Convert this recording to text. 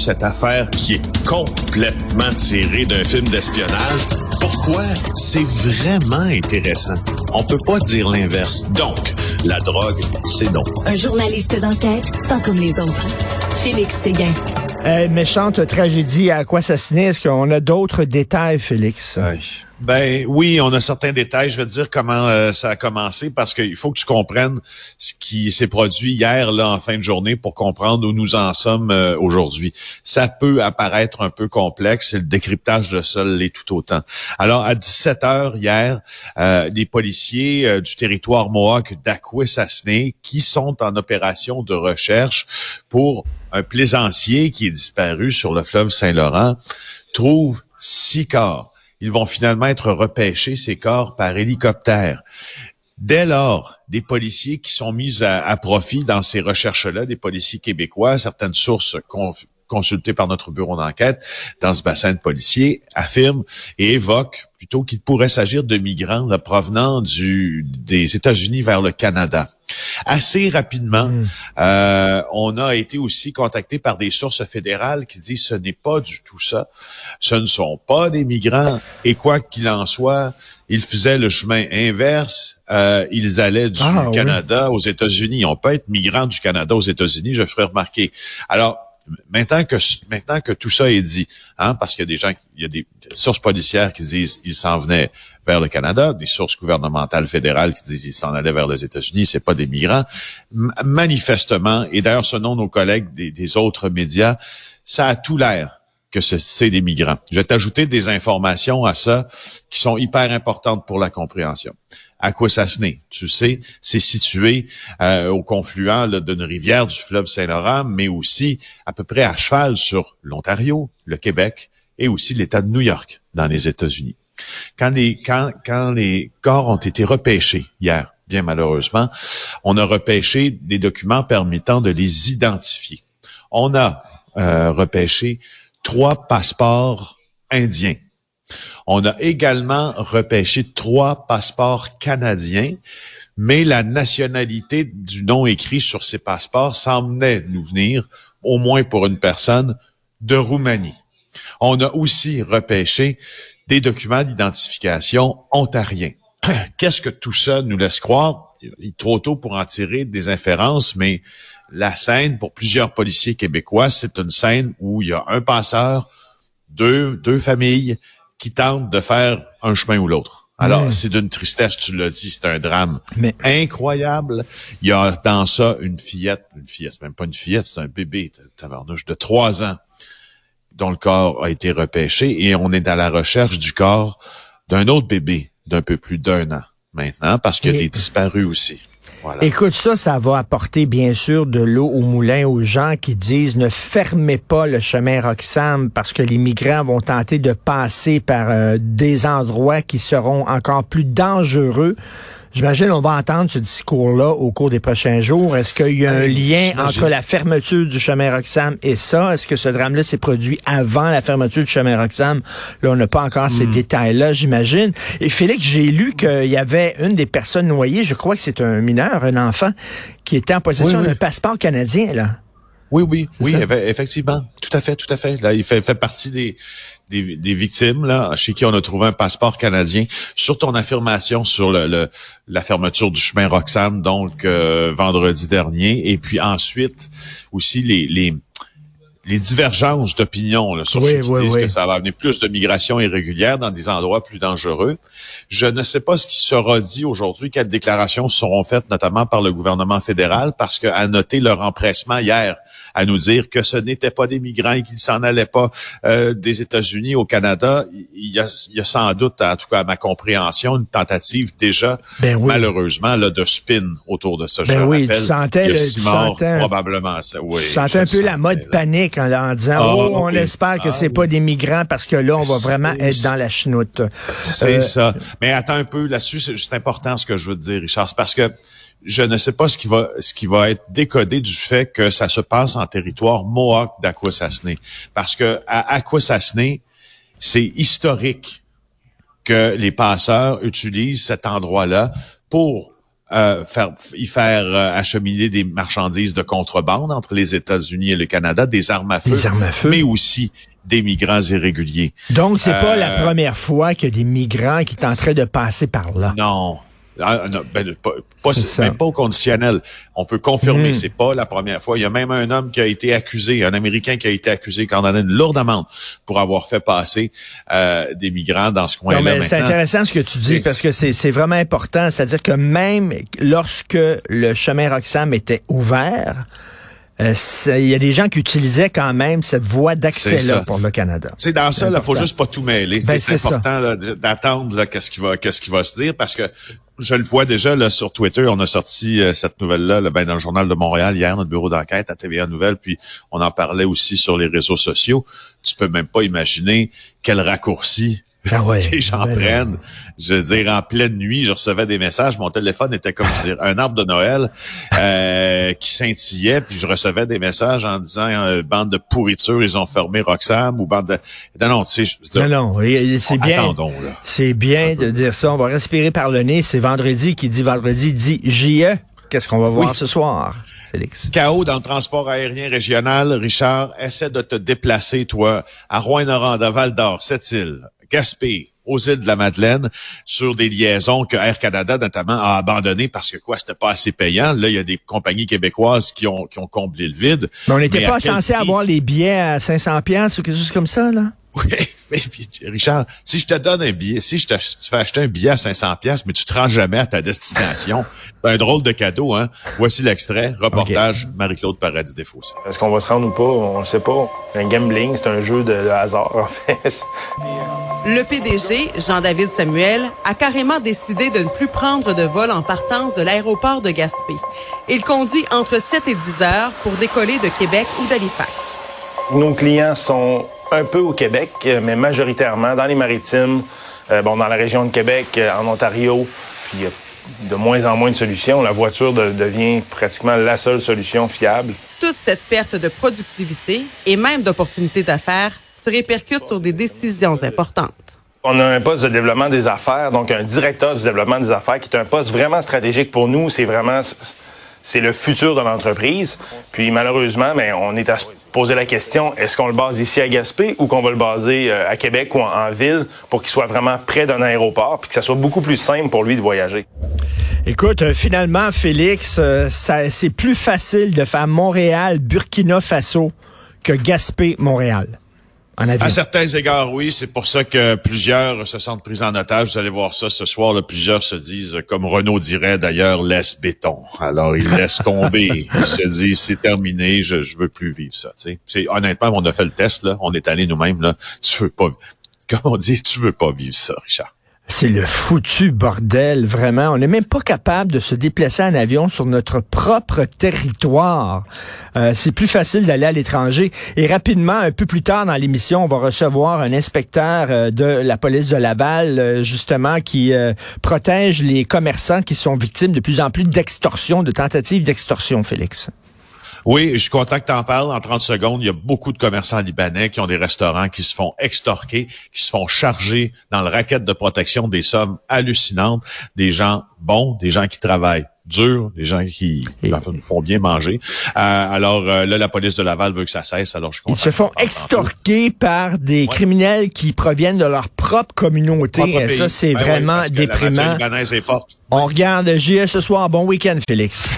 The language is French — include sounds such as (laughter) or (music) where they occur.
cette affaire qui est complètement tirée d'un film d'espionnage, pourquoi c'est vraiment intéressant? On peut pas dire l'inverse. Donc, la drogue, c'est donc. Un journaliste d'enquête, pas comme les autres. Félix Séguin. Euh, méchante tragédie à quoi assassiner. Est-ce qu'on a d'autres détails, Félix? Ben oui, on a certains détails. Je vais te dire comment euh, ça a commencé parce qu'il faut que tu comprennes ce qui s'est produit hier là en fin de journée pour comprendre où nous en sommes euh, aujourd'hui. Ça peut apparaître un peu complexe le décryptage de ça l'est tout autant. Alors à 17 heures hier, euh, des policiers du territoire Mohawk d'Akwesasne qui sont en opération de recherche pour un plaisancier qui est disparu sur le fleuve Saint-Laurent trouve six corps. Ils vont finalement être repêchés, ces corps, par hélicoptère. Dès lors, des policiers qui sont mis à, profit dans ces recherches-là, des policiers québécois, certaines sources consultées par notre bureau d'enquête dans ce bassin de policiers affirment et évoquent plutôt qu'il pourrait s'agir de migrants provenant du, des États-Unis vers le Canada. Assez rapidement, hmm. euh, on a été aussi contacté par des sources fédérales qui disent ce n'est pas du tout ça. Ce ne sont pas des migrants. Et quoi qu'il en soit, ils faisaient le chemin inverse. Euh, ils allaient du ah, Canada aux États-Unis. On peut être migrant du Canada aux États-Unis, je ferai remarquer. Alors, maintenant que tout ça est dit, hein, parce qu'il y a des gens, il y des sources policières qui disent ils s'en venaient vers le Canada, des sources gouvernementales fédérales qui disent ils s'en allaient vers les États-Unis, c'est pas des migrants. manifestement, et d'ailleurs selon nos collègues des, des autres médias, ça a tout l'air que c'est des migrants. Je vais t'ajouter des informations à ça qui sont hyper importantes pour la compréhension. Akwesasne, tu sais, c'est situé euh, au confluent d'une rivière du fleuve Saint-Laurent, mais aussi à peu près à cheval sur l'Ontario, le Québec et aussi l'État de New York dans les États-Unis. Quand les, quand, quand les corps ont été repêchés hier, bien malheureusement, on a repêché des documents permettant de les identifier. On a euh, repêché trois passeports indiens on a également repêché trois passeports canadiens, mais la nationalité du nom écrit sur ces passeports semblait nous venir, au moins pour une personne, de Roumanie. On a aussi repêché des documents d'identification ontariens. (clears throat) Qu'est-ce que tout ça nous laisse croire? Il est trop tôt pour en tirer des inférences, mais la scène, pour plusieurs policiers québécois, c'est une scène où il y a un passeur, deux, deux familles, qui tentent de faire un chemin ou l'autre. Alors, c'est d'une tristesse, tu l'as dit, c'est un drame Mais... incroyable. Il y a dans ça une fillette, une fillette, même pas une fillette, c'est un bébé, tavernouche de trois ans, dont le corps a été repêché et on est à la recherche du corps d'un autre bébé d'un peu plus d'un an maintenant parce qu'il y a des disparus aussi. Écoute, ça, ça va apporter bien sûr de l'eau au moulin aux gens qui disent ne fermez pas le chemin Roxham parce que les migrants vont tenter de passer par euh, des endroits qui seront encore plus dangereux. J'imagine on va entendre ce discours-là au cours des prochains jours. Est-ce qu'il y a un lien entre la fermeture du chemin Roxham et ça? Est-ce que ce drame-là s'est produit avant la fermeture du chemin Roxham? Là, on n'a pas encore ces hmm. détails-là, j'imagine. Et Félix, j'ai lu qu'il y avait une des personnes noyées, je crois que c'est un mineur, un enfant, qui était en possession d'un passeport canadien, là. Oui, oui, oui, effectivement. Tout à fait, tout à fait. Là, il fait, fait partie des, des, victimes là, chez qui on a trouvé un passeport canadien. Sur ton affirmation sur le, la fermeture du chemin Roxham, donc euh, vendredi dernier, et puis ensuite aussi les, les les divergences d'opinion sur ceux qui disent que ça va amener plus de migration irrégulière dans des endroits plus dangereux. Je ne sais pas ce qui sera dit aujourd'hui, quelles déclarations seront faites, notamment par le gouvernement fédéral, parce qu'à noter leur empressement hier à nous dire que ce n'étaient pas des migrants et qu'ils s'en allaient pas euh, des États-Unis au Canada, il y, a, il y, a, sans doute, en tout cas à ma compréhension, une tentative déjà, ben malheureusement, là, de spin autour de ça. Ben oui, tu sentais, le, tu sentais, probablement ça. Oui, tu sentais un peu la mode panique en, disant, ah, oh, on espère que ah, c'est pas des migrants parce que là, on va vraiment être dans la chenoute. C'est euh, ça. Mais attends un peu, là-dessus, c'est important ce que je veux te dire, Richard, parce que je ne sais pas ce qui va ce qui va être décodé du fait que ça se passe en territoire Mohawk d'Akwesasne. Parce que à Akwesasne, c'est historique que les passeurs utilisent cet endroit-là pour euh, faire, y faire euh, acheminer des marchandises de contrebande entre les États-Unis et le Canada, des armes à feu, Des armes à feu. mais aussi des migrants irréguliers. Donc, c'est pas Euh, la première fois qu'il y a des migrants qui tenteraient de passer par là. Non. Ah, non, ben, pas, même pas au conditionnel. On peut confirmer, Mm. c'est pas la première fois. Il y a même un homme qui a été accusé, un Américain qui a été accusé, qui en a une lourde amende pour avoir fait passer euh, des migrants dans ce Non, coin-là. mais c'est intéressant ce que tu dis parce que c'est vraiment important. C'est-à-dire que même lorsque le chemin Roxham était ouvert, euh, il y a des gens qui utilisaient quand même cette voie d'accès-là pour le Canada. C'est dans ça, il faut juste pas tout mêler. Ben, c'est important d'attendre qu'est-ce qui va, qu'est-ce qui va se dire, parce que je le vois déjà là sur Twitter. On a sorti euh, cette nouvelle-là là, ben, dans le journal de Montréal hier, notre bureau d'enquête à TVA Nouvelle, puis on en parlait aussi sur les réseaux sociaux. Tu peux même pas imaginer quel raccourci Ah ouais. (laughs) Ben, prennent. Je veux dire, en pleine nuit, je recevais des messages. Mon téléphone était comme je veux dire, un arbre de Noël euh, (laughs) qui scintillait. Puis je recevais des messages en disant euh, bande de pourriture, ils ont fermé Roxham ou bande de. Non, non, tu sais, je veux dire, Non, non, c'est bien. attendons là. C'est bien de dire ça. On va respirer par le nez. C'est vendredi qui dit vendredi dit JE. Qu'est-ce qu'on va voir ce soir, Félix? Chaos dans le transport aérien régional. Richard, essaie de te déplacer, toi, à Rouen-Noranda, Val-d'Or, Sept-Îles, Gaspé, aux îles de la Madeleine, sur des liaisons que Air Canada, notamment, a abandonnées parce que quoi, c'était pas assez payant. Là, il y a des compagnies québécoises qui ont, qui ont comblé le vide. Mais on n'était pas censé prix? avoir les billets à 500 pièces ou quelque chose comme ça, là? (laughs) Oui, mais puis, Richard, si je te donne un billet, si je te tu fais acheter un billet à 500 pièces, mais tu te rends jamais à ta destination, (laughs) c'est un drôle de cadeau, hein. Voici l'extrait, reportage Marie-Claude Paradis Desfossés. Est-ce qu'on va se rendre ou pas? On le sait pas. Un gambling, c'est un jeu de, de hasard, en fait. Le PDG, Jean-David Samuel, a carrément décidé de ne plus prendre de vol en partance de l'aéroport de Gaspé. Il conduit entre 7 et 10 heures pour décoller de Québec ou d'Halifax. Nos clients sont un peu au Québec, euh, mais majoritairement dans les maritimes, euh, bon, dans la région de Québec, euh, en Ontario, puis il y a de moins en moins de solutions. La voiture de- devient pratiquement la seule solution fiable. Toute cette perte de productivité et même d'opportunités d'affaires se répercute sur des décisions importantes. On a un poste de développement des affaires, donc un directeur du développement des affaires, qui est un poste vraiment stratégique pour nous. C'est vraiment c'est le futur de l'entreprise. Puis malheureusement, mais on est à se poser la question est-ce qu'on le base ici à Gaspé ou qu'on va le baser euh, à Québec ou en, ville pour qu'il soit vraiment près d'un aéroport, puis que ça soit beaucoup plus simple pour lui de voyager? Écoute, euh, finalement, Félix, euh, c'est plus facile de faire Montréal-Burkina Faso que Gaspé-Montréal. En avion. À certains égards, oui. C'est pour ça que plusieurs se sentent pris en otage. Vous allez voir ça ce soir. Là, plusieurs se disent, comme Renaud dirait d'ailleurs, laisse béton. Alors, ils laissent (laughs) tomber. ils se disent, c'est terminé, je, je veux plus vivre ça. tu sais. C'est honnêtement, on a fait le test. Là, on est allé nous-mêmes. Là, tu veux pas, comme on dit, tu veux pas vivre ça, Richard. C'est le foutu bordel, vraiment. On n'est même pas capable de se déplacer en avion sur notre propre territoire. Euh, c'est plus facile d'aller à l'étranger. Et rapidement, un peu plus tard dans l'émission, on va recevoir un inspecteur euh, de la police de Laval, euh, justement, qui protège les commerçants qui sont victimes de plus en plus d'extorsion, de tentatives d'extorsion, Félix. Oui, je suis content que tu en parles. En 30 secondes, il y a beaucoup de commerçants libanais qui ont des restaurants qui se font extorquer, qui se font charger dans le racket de protection des sommes hallucinantes. Des gens bons, des gens qui travaillent dur, des gens qui enfin, nous font bien manger. Euh, alors euh, là, la police de Laval veut que ça cesse. Alors je suis Ils se font extorquer par des criminels qui proviennent de leur propre communauté. Propre ça, c'est Ben vraiment La déprimant. libanaise est forte. On regarde JE ce soir. Bon week-end, Félix.